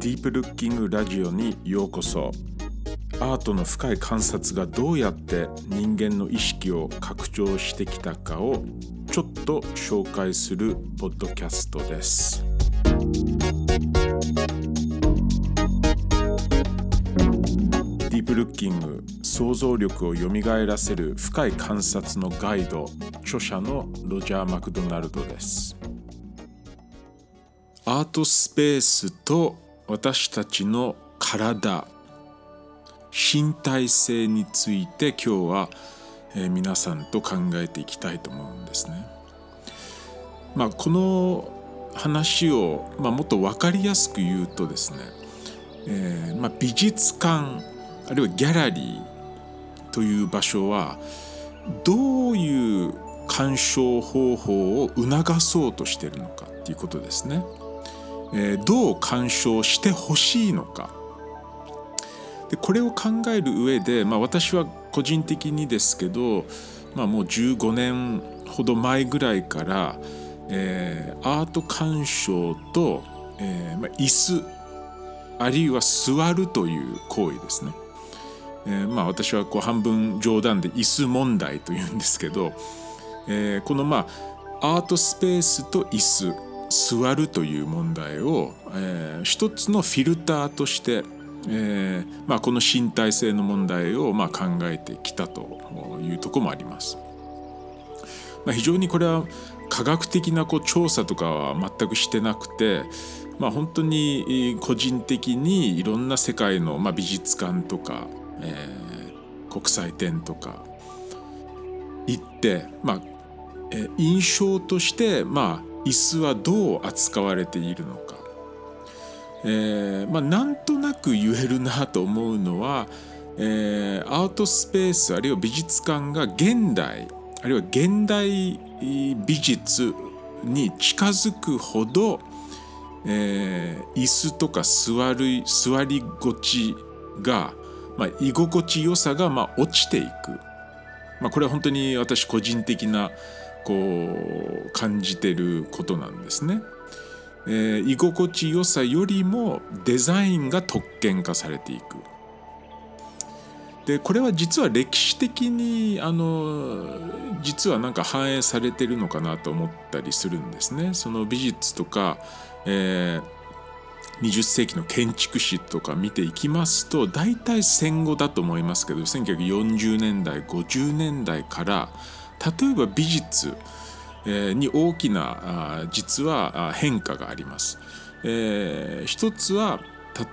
ディープルッキングラジオにようこそ。アートの深い観察がどうやって人間の意識を拡張してきたかをちょっと紹介するポッドキャストです。ディープルッキング想像力をよみがえらせる深い観察のガイド著者のロジャー・マクドナルドです。アートスペースと私たちの体身体性について今日は、えー、皆さんと考えていきたいと思うんですね。まあ、この話を、まあ、もっと分かりやすく言うとですね、えーまあ、美術館あるいはギャラリーという場所はどういう鑑賞方法を促そうとしているのかっていうことですね。えー、どう鑑賞してほしいのかでこれを考える上で、まあ、私は個人的にですけど、まあ、もう15年ほど前ぐらいから、えー、アート鑑賞と、えーまあ、椅子あるいは座るという行為ですね。えー、まあ私はこう半分冗談で椅子問題というんですけど、えー、このまあアートスペースと椅子座るという問題を、えー、一つのフィルターとして、えーまあ、この身体性の問題をまあ考えてきたというところもあります。まあ、非常にこれは科学的なこう調査とかは全くしてなくて、まあ、本当に個人的にいろんな世界の、まあ、美術館とか、えー、国際展とか行って、まあえ、印象として、まあ、椅子はどう扱われているのか、えーまあ、なんとなく言えるなと思うのは、えー、アートスペースあるいは美術館が現代あるいは現代美術に近づくほど、えー、椅子とか座る座り心地が、まあ、居心地よさがまあ落ちていく、まあ、これは本当に私個人的なこう感じてることなんですね。えー、居心地よさよりもデザインが特権化されていく。でこれは実は歴史的にあの実はなんか反映されてるのかなと思ったりするんですね。その美術とか、えー、20世紀の建築史とか見ていきますと大体戦後だと思いますけど1940年代50年代から例えば美術に大きな実は変化があります。えー、一つは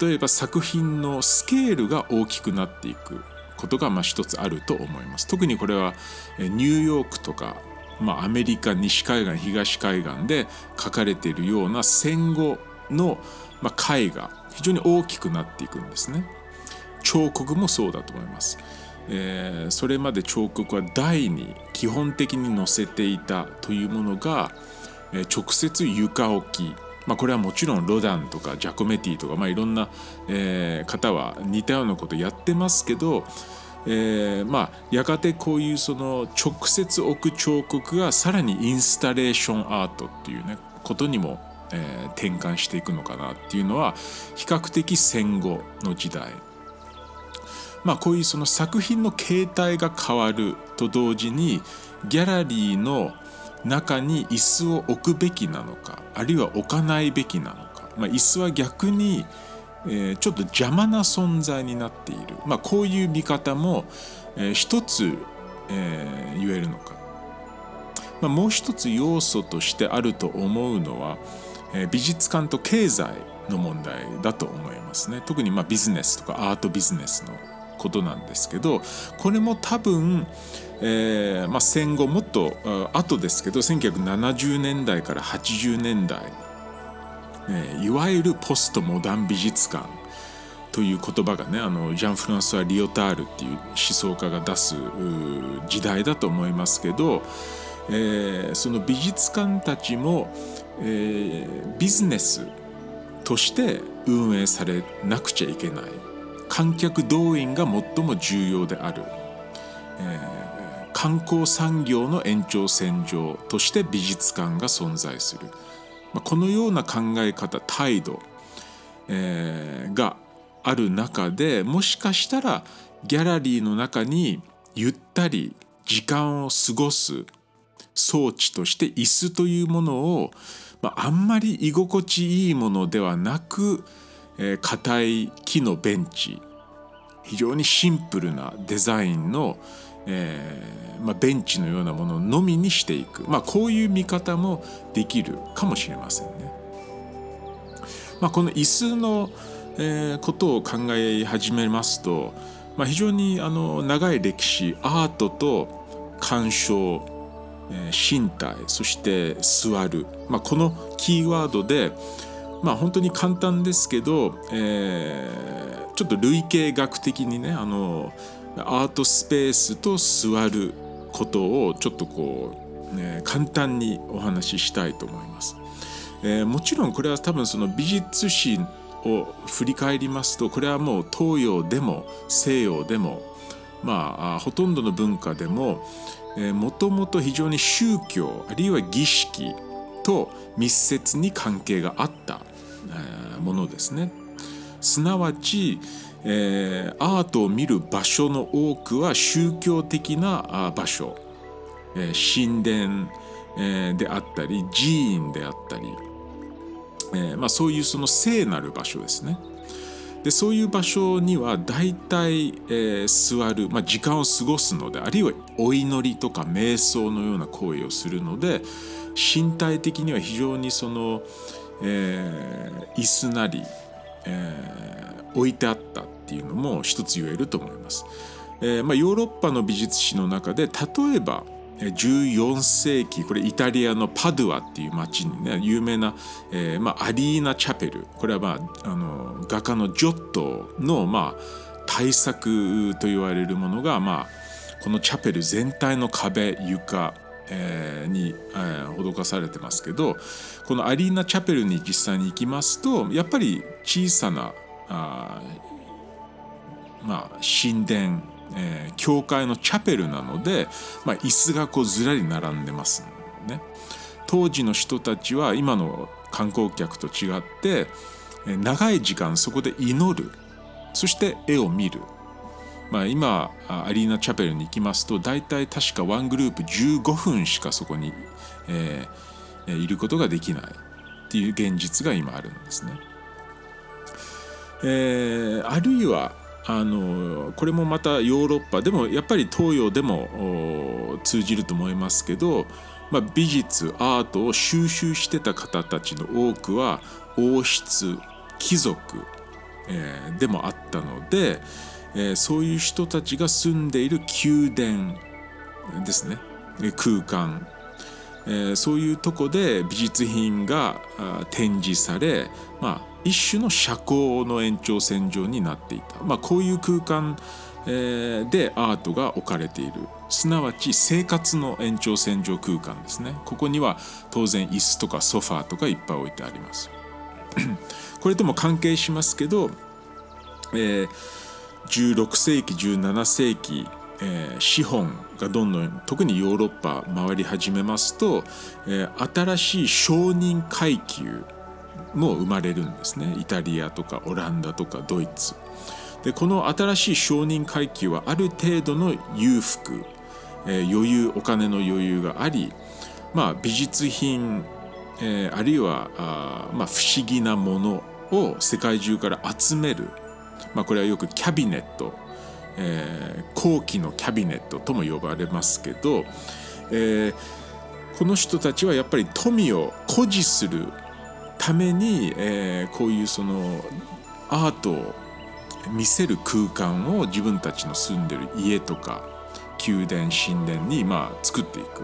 例えば作品のスケールが大きくなっていくことがまあ一つあると思います。特にこれはニューヨークとか、まあ、アメリカ西海岸東海岸で描かれているような戦後の、まあ、絵画非常に大きくなっていくんですね。彫刻もそうだと思います。えー、それまで彫刻は台に基本的に載せていたというものが、えー、直接床置き、まあ、これはもちろんロダンとかジャコメティとか、まあ、いろんな、えー、方は似たようなことやってますけど、えー、まあやがてこういうその直接置く彫刻がさらにインスタレーションアートっていうねことにも、えー、転換していくのかなっていうのは比較的戦後の時代。まあ、こういうその作品の形態が変わると同時にギャラリーの中に椅子を置くべきなのかあるいは置かないべきなのか、まあ、椅子は逆に、えー、ちょっと邪魔な存在になっている、まあ、こういう見方も、えー、一つ、えー、言えるのか、まあ、もう一つ要素としてあると思うのは、えー、美術館と経済の問題だと思いますね。特にまあビジネスとかアートビジネスのことなんですけどこれも多分、えーまあ、戦後もっと後ですけど1970年代から80年代、えー、いわゆるポストモダン美術館という言葉がねあのジャン・フランソワ・リオタールっていう思想家が出す時代だと思いますけど、えー、その美術館たちも、えー、ビジネスとして運営されなくちゃいけない。観客動員が最も重要である、えー、観光産業の延長線上として美術館が存在する、まあ、このような考え方態度、えー、がある中でもしかしたらギャラリーの中にゆったり時間を過ごす装置として椅子というものを、まあ、あんまり居心地いいものではなく、えー、い木のベンチ。非常にシンプルなデザインの、えーまあ、ベンチのようなもののみにしていく、まあ、こういう見方もできるかもしれませんね。まあ、この椅子のえー、ことを考え始めますと、まあ、非常にあの長い歴史アートと鑑賞、えー、身体そして座る、まあ、このキーワードで、まあ、本当に簡単ですけど、えー、ちょっと類型学的にねあのアートスペースと座ることをちょっとこう、ね、簡単にお話ししたいと思います。えー、もちろんこれは多分その美術史を振り返りますとこれはもう東洋でも西洋でもまあほとんどの文化でももともと非常に宗教あるいは儀式と密接に関係があったものですね。すなわち、えー、アートを見る場所の多くは宗教的な場所、えー、神殿、であったり寺院であったりえまあ、そういうその聖なる場所ですね。でそういう場所には大体、えー、座る、まあ、時間を過ごすのであるいはお祈りとか瞑想のような行為をするので身体的には非常にその、えー、椅子なり、えー、置いてあったっていうのも一つ言えると思います。えーまあ、ヨーロッパの美術史の中で例えば14世紀これイタリアのパドゥアっていう町にね有名な、えーまあ、アリーナ・チャペルこれは、まあ、あの画家のジョットの、まあ、大作と言われるものが、まあ、このチャペル全体の壁床え、に、えー、施されてますけどこのアリーナ・チャペルに実際に行きますとやっぱり小さなあ、まあ、神殿えー、教会のチャペルなので、まあ、椅子がこうずらり並んでますね。当時の人たちは今の観光客と違って、長い時間そこで祈るそして絵を見る。まあ、今アリーナチャペルに行きますと大体確かワングループ15分しかそこに、えー、いることができないっていう現実が今あるんですね。えー、あるいはあのこれもまたヨーロッパでもやっぱり東洋でも通じると思いますけど、まあ、美術アートを収集してた方たちの多くは王室貴族、えー、でもあったので、え、そういう人たちが住んでいる宮殿ですね。空間、え、そういうとこで美術品が展示され、まあ、一種の社交の延長線上になっていた、まあ、こういう空間でアートが置かれている。すなわち生活の延長線上空間ですね。ここには当然椅子とかソファーとかいっぱい置いてあります。これとも関係しますけど、えー、16世紀17世紀、えー、資本がどんどん特にヨーロッパ回り始めますと、えー、新しい商人階級も生まれるんですね。イタリアとかオランダとかドイツ。でこの新しい商人階級はある程度の裕福、えー、余裕お金の余裕があり、まあ、美術品、えー、あるいはあ、まあ、不思議なものを世界中から集める、まあ、これはよくキャビネット、えー、後期のキャビネットとも呼ばれますけど、えー、この人たちはやっぱり富を誇示するために、えー、こういうそのアートを見せる空間を自分たちの住んでる家とか宮殿神殿にまあ作っていく、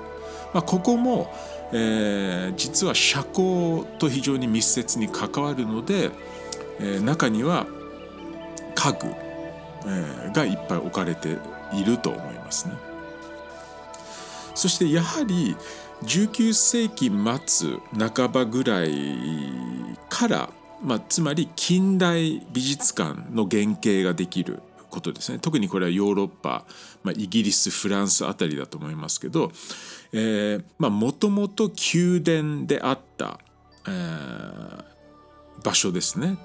まあ、ここも、えー、実は社交と非常に密接に関わるので、えー、中には家具、えー、がいっぱい置かれていると思いますね。そしてやはり19世紀末半ばぐらいから、まあ、つまり近代美術館の原型ができることですね特にこれはヨーロッパ、まあ、イギリスフランスあたりだと思いますけどもともと宮殿であった、えー、場所ですね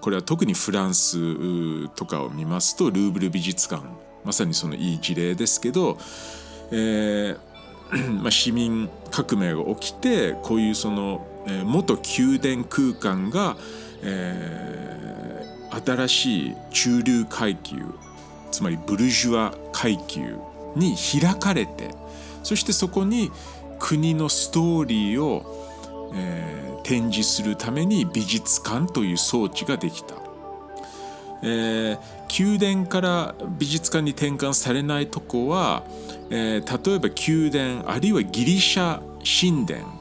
これは特にフランスとかを見ますとルーブル美術館まさにそのいい事例ですけど、えー まあ、市民革命が起きてこういうその、え、元宮殿空間が、えー、新しい中流階級つまりブルジュア階級に開かれてそしてそこに国のストーリーを、えー、展示するために美術館という装置ができた。えー、宮殿から美術館に転換されないとこは、えー、例えば宮殿あるいはギリシャ神殿、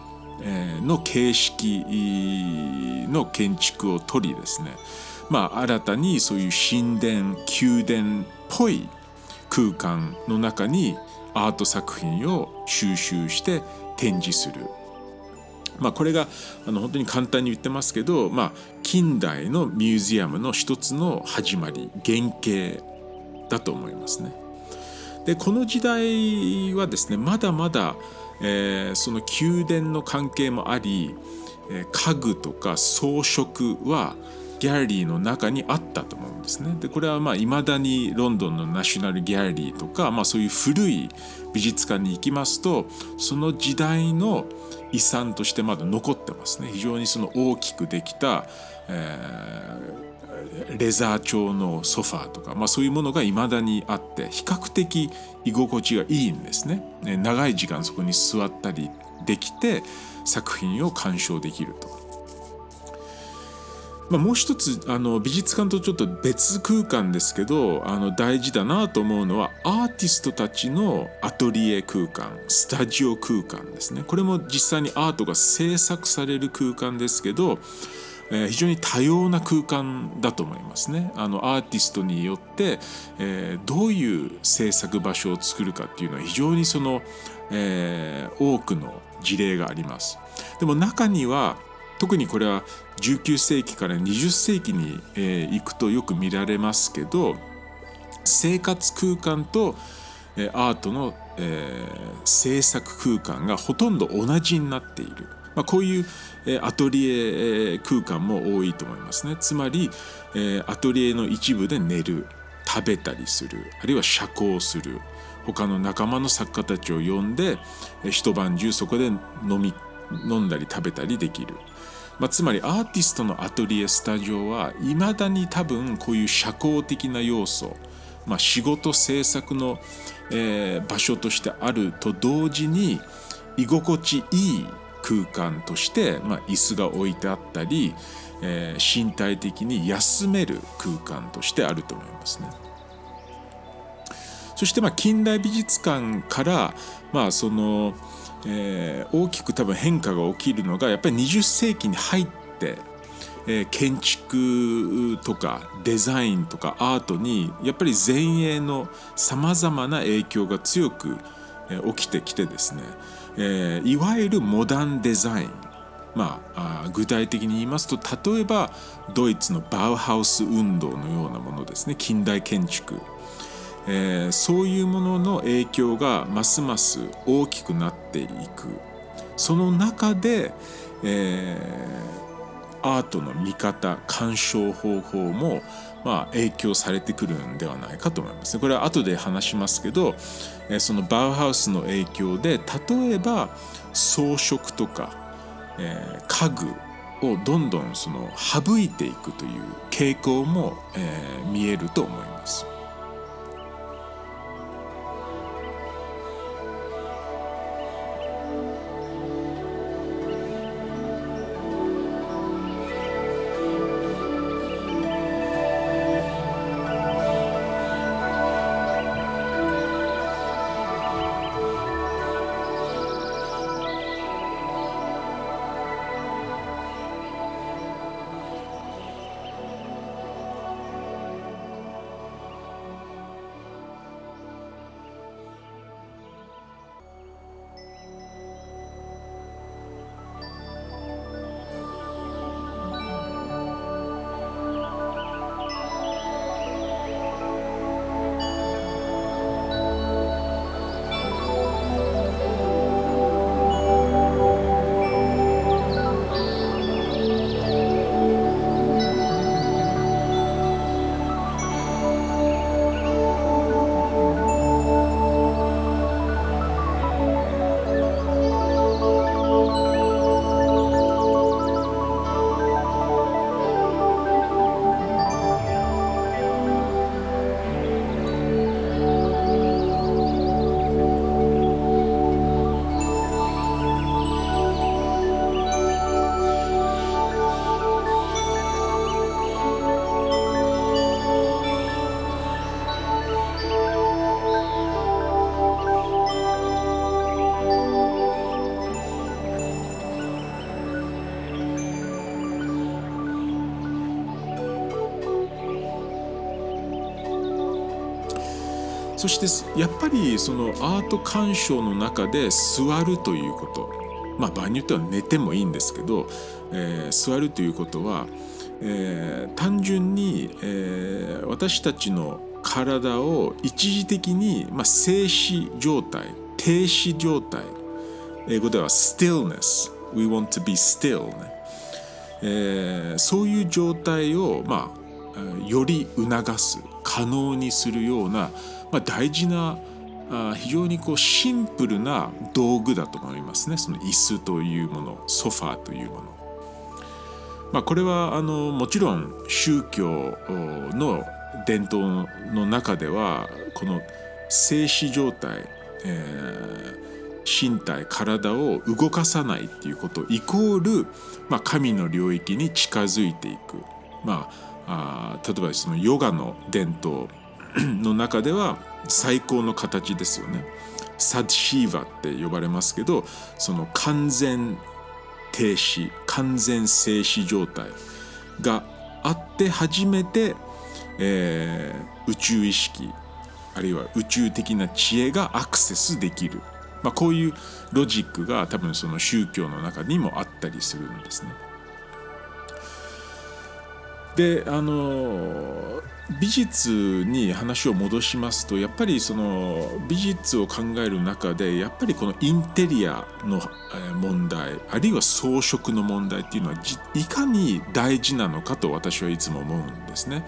の形式の建築を取りですねまあ新たにそういう神殿宮殿っぽい空間の中にアート作品を収集して展示する。まあ、これがあの本当に簡単に言ってますけど、まあ、近代のミュージアムの一つの始まり原型だと思いますね。でこの時代はですねまだまだ、えー、その宮殿の関係もあり、家具とか装飾はギャラリーの中にあったと思うんですね。でこれはまあ未だにロンドンのナショナルギャラリーとか、まあ、そういう古い美術館に行きますとその時代の遺産としてまだ残ってますね。非常にその大きくできた、えー、レザー調のソファーとか、まあ、そういうものが未だにあって比較的居心地がいいんですね。長い時間そこに座ったりできて作品を鑑賞できると。まあ、もう一つあの美術館とちょっと別空間ですけどあの大事だなと思うのはアーティストたちのアトリエ空間スタジオ空間ですね。これも実際にアートが制作される空間ですけど、えー、非常に多様な空間だと思いますね。あのアーティストによって、えー、どういう制作場所を作るかっていうのは非常にその、えー、多くの事例があります。でも中には特にこれは19世紀から20世紀に、え、行くとよく見られますけど生活空間と、え、アートの、え、制作空間がほとんど同じになっている、まあ、こういう、アトリエ空間も多いと思いますね。つまり、アトリエの一部で寝る食べたりするあるいは社交する。他の仲間の作家たちを呼んで一晩中そこで飲み飲んだり食べたりできる。まあ、つまりアーティストのアトリエスタジオはいまだに多分こういう社交的な要素、まあ、仕事制作の、えー、場所としてあると同時に居心地いい空間として、まあ、椅子が置いてあったり、えー、身体的に休める空間としてあると思いますね。そしてまあ近代美術館からまあそのえー、大きく多分変化が起きるのがやっぱり20世紀に入って、えー、建築とかデザインとかアートにやっぱり前衛のさまざまな影響が強く、えー、起きてきてですね、えー、いわゆるモダンデザイン。まあ、具体的に言いますと例えばドイツのバウハウス運動のようなものですね。近代建築。えー、そういうものの影響がますます大きくなっていくその中で、えー、アートの見方鑑賞方法も、まあ、影響されてくるんではないかと思いますね。これは後で話しますけど、えー、そのバウハウスの影響で例えば装飾とか、えー、家具をどんどんその省いていくという傾向も、えー、見えると思います。そしてやっぱりそのアート鑑賞の中で座るということ。まあ場合によっては寝てもいいんですけど、えー、座るということは、えー、単純に、えー、私たちの体を一時的に、まあ、静止状態停止状態英語では stillness we want to be still ね、えー、そういう状態を、まあ、より促す可能にするような、まあ、大事なあ非常にこうシンプルな道具だと思いますねその椅子というものソファーというもの。まあ、これはあのもちろん宗教の伝統の中ではこの静止状態、えー、身体体を動かさないっていうことイコール、まあ、神の領域に近づいていく、まあ、あ例えばそのヨガの伝統 の中では最高の形ですよね。サッシーバって呼ばれますけどその完全停止完全静止状態があって初めてえー、宇宙意識あるいは宇宙的な知恵がアクセスできる、まあ、こういうロジックが多分その宗教の中にもあったりするんですね。であの美術に話を戻しますとやっぱりその美術を考える中でやっぱりこのインテリアの問題あるいは装飾の問題っていうのはいかに大事なのかと私はいつも思うんですね。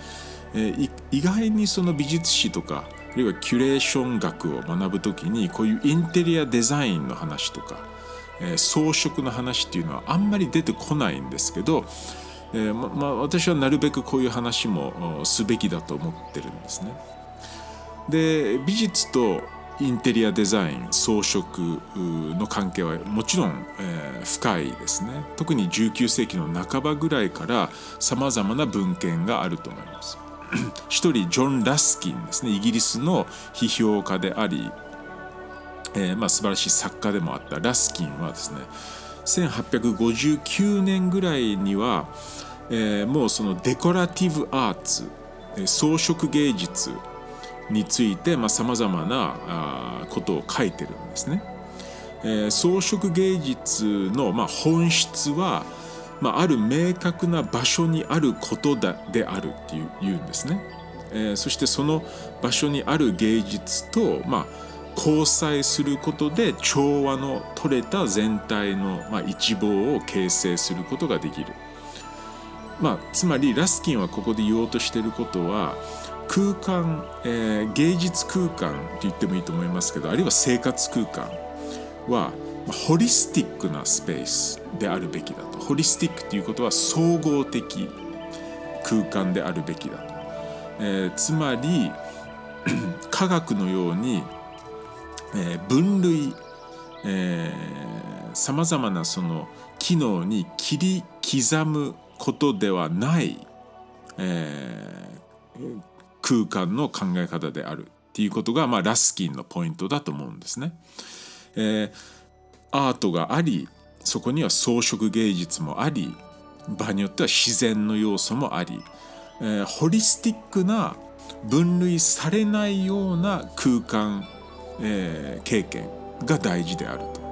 えー、意外にその美術史とかあるいはキュレーション学を学ぶ時にこういうインテリアデザインの話とか、えー、装飾の話っていうのはあんまり出てこないんですけど、えー、ままあ、私はなるべくこういう話もすべきだと思ってるんですね。で美術とインテリアデザイン装飾の関係はもちろん、えー、深いですね特に19世紀の半ばぐらいからさまざまな文献があると思います。一人ジョン・ラスキンですねイギリスの批評家であり、えーまあ、素晴らしい作家でもあったラスキンはですね1859年ぐらいには、えー、もうそのデコラティブアーツ装飾芸術についてさまざ、まなあことを書いてるんですね。えー、装飾芸術の、まあ、本質はまあ、ある明確な場所にあることだであるっていう言うんですね。えー、そしてその場所にある芸術と、まあ、交際することで調和の取れた全体の、まあ、一望を形成することができる。まあ、つまりラスキンはここで言おうとしてることは空間、えー、芸術空間と言ってもいいと思いますけどあるいは生活空間はホリスティックなスペースであるべきだとホリスティックということは総合的空間であるべきだと、えー、つまり 科学のように、えー、分類さまざまなその機能に切り刻むことではない、えー、空間の考え方であるっていうことが、まあ、ラスキンのポイントだと思うんですね。えーアートがありそこには装飾芸術もあり場合によっては自然の要素もあり、えー、ホリスティックな分類されないような空間、えー、経験が大事であると。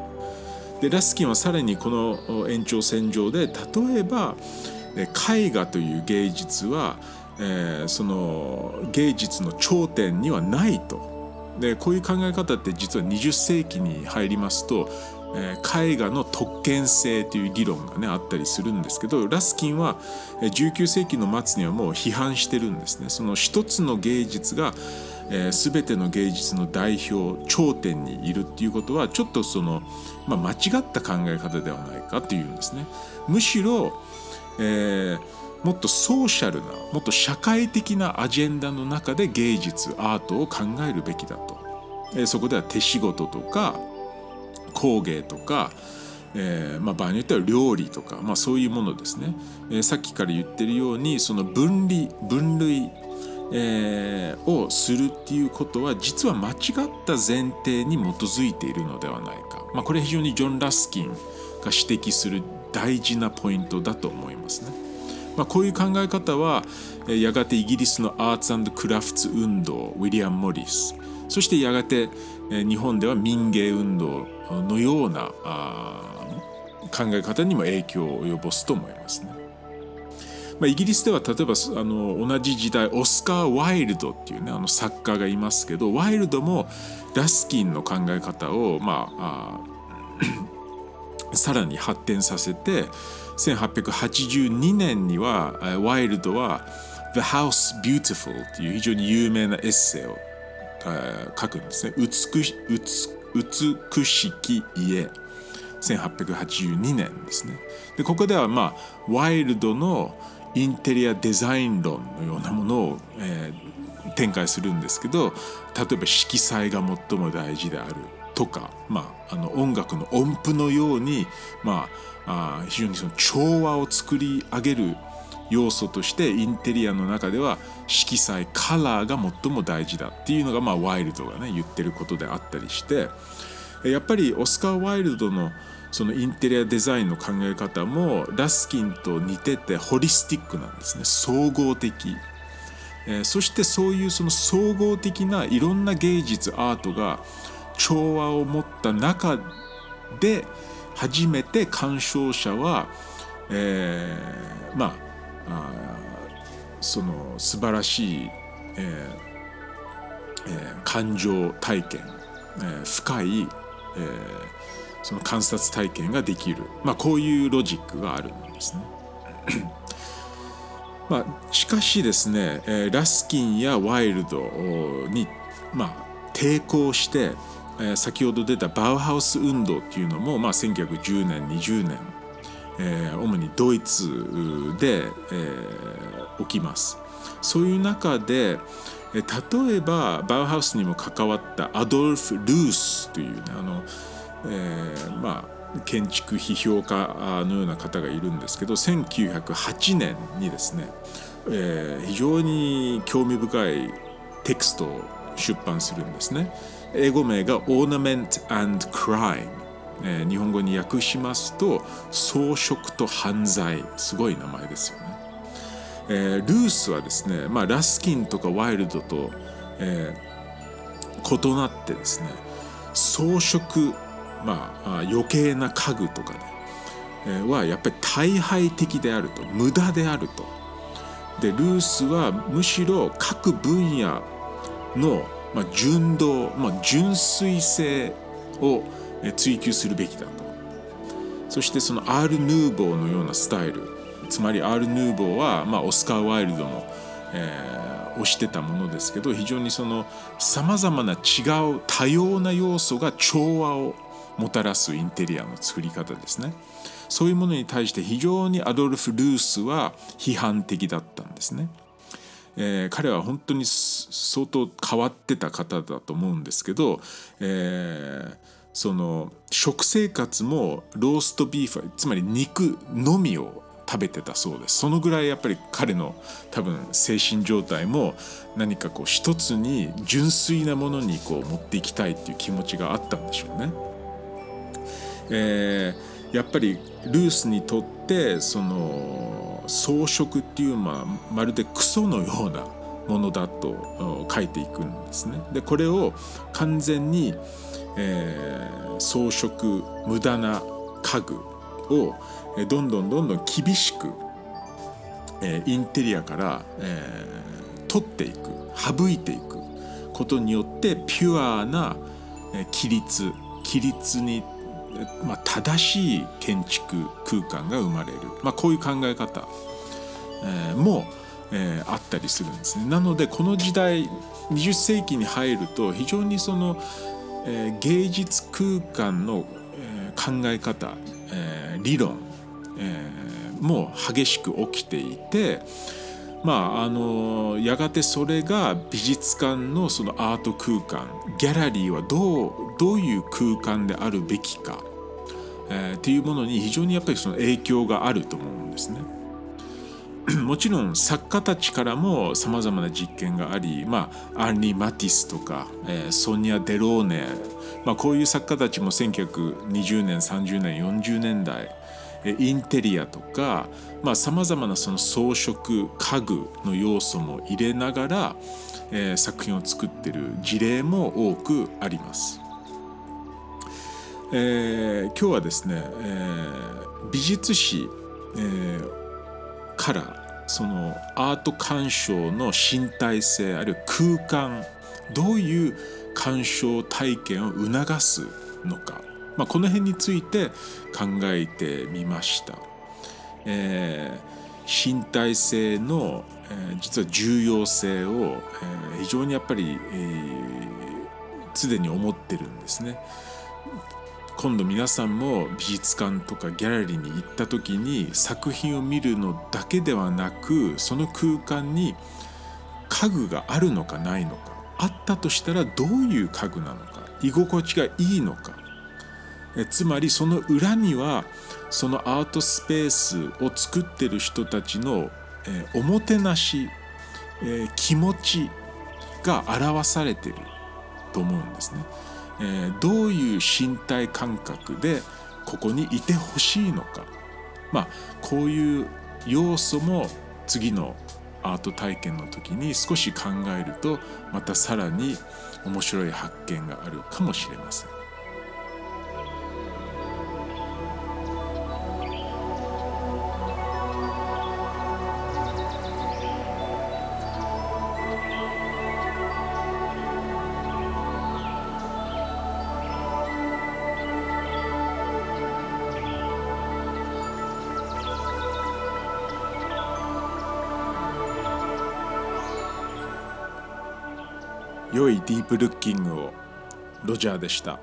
でラスキンはさらにこの延長線上で例えば絵画という芸術は、えー、その芸術の頂点にはないと。でこういう考え方って実は20世紀に入りますとえ絵画の特権性という議論がねあったりするんですけどラスキンは19世紀の末にはもう批判してるんですね。その一つの芸術がえー、全ての芸術の代表頂点にいるっていうことはちょっとその、まあ、間違った考え方ではないかっていうんですね。むしろ、えー、もっとソーシャルなもっと社会的なアジェンダの中で芸術アートを考えるべきだと。えー、そこでは手仕事とか工芸とか、えーまあ、場合によっては料理とか、まあ、そういうものですね、えー、さっきから言ってるようにその分離分類、えー、をするっていうことは実は間違った前提に基づいているのではないか、まあ、これ非常にジョン・ラスキンが指摘する大事なポイントだと思いますね。まあ、こういう考え方はやがてイギリスのアーツクラフト運動ウィリアム・モリスそしてやがて日本では民芸運動のような考え方にも影響を及ぼすと思いますね。まあ、イギリスでは例えばあの同じ時代オスカー・ワイルドっていうねあの作家がいますけどワイルドもラスキンの考え方をまああ さらに発展させて1882年にはワイルドは「The House Beautiful」っていう非常に有名なエッセイを書くんですね。美しき家1882年ですね。でここではまあワイルドのインテリアデザイン論のようなものを、えー、展開するんですけど例えば色彩が最も大事であるとか、まあ、あの音楽の音符のように、まあ、あ非常にその調和を作り上げる要素としてインテリアの中では色彩カラーが最も大事だっていうのが、まあ、ワイルドがね言ってることであったりしてやっぱりオスカー・ワイルドのそのインテリアデザインの考え方もラスキンと似ててホリスティックなんですね。総合的、えー、そしてそういうその総合的ないろんな芸術アートが調和を持った中で初めて鑑賞者は、えー、まあその素晴らしい、えーえー、感情体験、えー、深い、えー、その観察体験ができる、まあ、こういうロジックがあるんですね。まあ、しかしですねラスキンやワイルドに、まあ、抵抗して先ほど出たバウハウス運動っていうのも、まあ、1910年20年、えー、主にドイツで、えー、起きます。そういう中で例えばバウハウスにも関わったアドルフ・ルースというねあのえー、まあ建築批評家のような方がいるんですけど1908年にですね、えー、非常に興味深いテクストを出版するんですね。英語名が Ornament and Crime、え、日本語に訳しますと装飾と犯罪すごい名前ですよね。えー、ルースはですね、まあ、ラスキンとかワイルドと、えー、異なってですね装飾まあ、余計な家具とかね、えー、はやっぱり大敗的であると無駄であると。でルースはむしろ各分野の、まあ、純道、まあ、純粋性を追求するべきだと。そしてそのアール・ヌーボーのようなスタイルつまりアール・ヌーボーは、まあ、オスカー・ワイルドの、えー、推してたものですけど非常にそのさまざまな違う多様な要素が調和をもたらすインテリアの作り方ですねそういうものに対して非常にアドルフ・ルースは批判的だったんですね。えー、彼は本当に相当変わってた方だと思うんですけど、えー、その食生活もローストビーフつまり肉のみを食べてたそうですそのぐらいやっぱり彼の多分精神状態も何かこう一つに純粋なものにこう持っていきたいっていう気持ちがあったんでしょうね。えー、やっぱりルースにとってその装飾っていうのはまるでクソのようなものだと書いていくんですね。でこれを完全に、えー、装飾無駄な家具をどんどんどんどん厳しく、えー、インテリアから、えー、取っていく省いていくことによってピュアな規律規律にまあ、正しい建築空間が生まれる、まあ、こういう考え方、えー、も、えー、あったりするんですね。なのでこの時代20世紀に入ると非常にその、えー、芸術空間の、えー、考え方、えー、理論、えー、も激しく起きていて。まあ、あのやがてそれが美術館のそのアート空間ギャラリーはどうどういう空間であるべきか、えー、っていうものに非常にやっぱりその影響があると思うんですね。もちろん作家たちからもさまざまな実験があり、まあ、アンリー・マティスとか、えー、ソニア・デローネ、まあ、こういう作家たちも1920年30年40年代インテリアとかさまざ、まなその装飾家具の要素も入れながら、えー、作品を作ってる事例も多くあります。えー、今日はですね、えー、美術史、えー、からそのアート鑑賞の身体性あるいは空間どういう鑑賞体験を促すのか、まあ、この辺について考えてみました。えー、身体性の、えー、実は重要性を、えー、非常にやっぱり常、えー、に思ってるんですね。今度皆さんも美術館とかギャラリーに行った時に作品を見るのだけではなくその空間に家具があるのかないのかあったとしたらどういう家具なのか居心地がいいのかえつまりその裏にはそのアートスペースを作ってる人たちの、えおもてなし、え気持ちが表されてると思うんですね。えー、どういう身体感覚でここにいてほしいのかまあこういう要素も次のアート体験の時に少し考えるとまたさらに面白い発見があるかもしれません。ディープルッキングをロジャーでした。